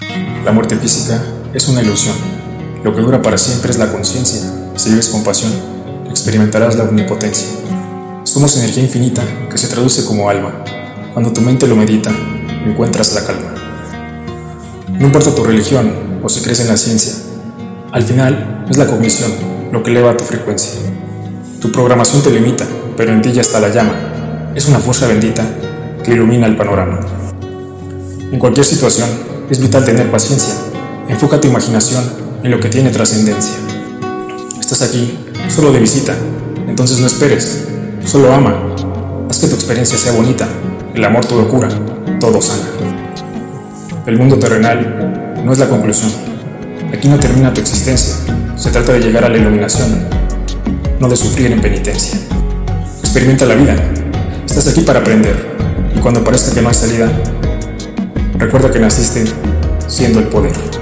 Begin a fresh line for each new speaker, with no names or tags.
La muerte física es una ilusión. Lo que dura para siempre es la conciencia. Si vives con pasión, experimentarás la omnipotencia. Somos energía infinita que se traduce como alma. Cuando tu mente lo medita, encuentras la calma. No importa tu religión o si crees en la ciencia, al final es la cognición lo que eleva tu frecuencia. Tu programación te limita, pero en ti ya está la llama. Es una fuerza bendita que ilumina el panorama. En cualquier situación, es vital tener paciencia. Enfoca tu imaginación en lo que tiene trascendencia. Estás aquí solo de visita, entonces no esperes, solo ama. Haz que tu experiencia sea bonita. El amor todo cura, todo sana. El mundo terrenal no es la conclusión. Aquí no termina tu existencia. Se trata de llegar a la iluminación, no de sufrir en penitencia. Experimenta la vida. Estás aquí para aprender. Y cuando parezca que no hay salida, Recuerda que naciste siendo el poder.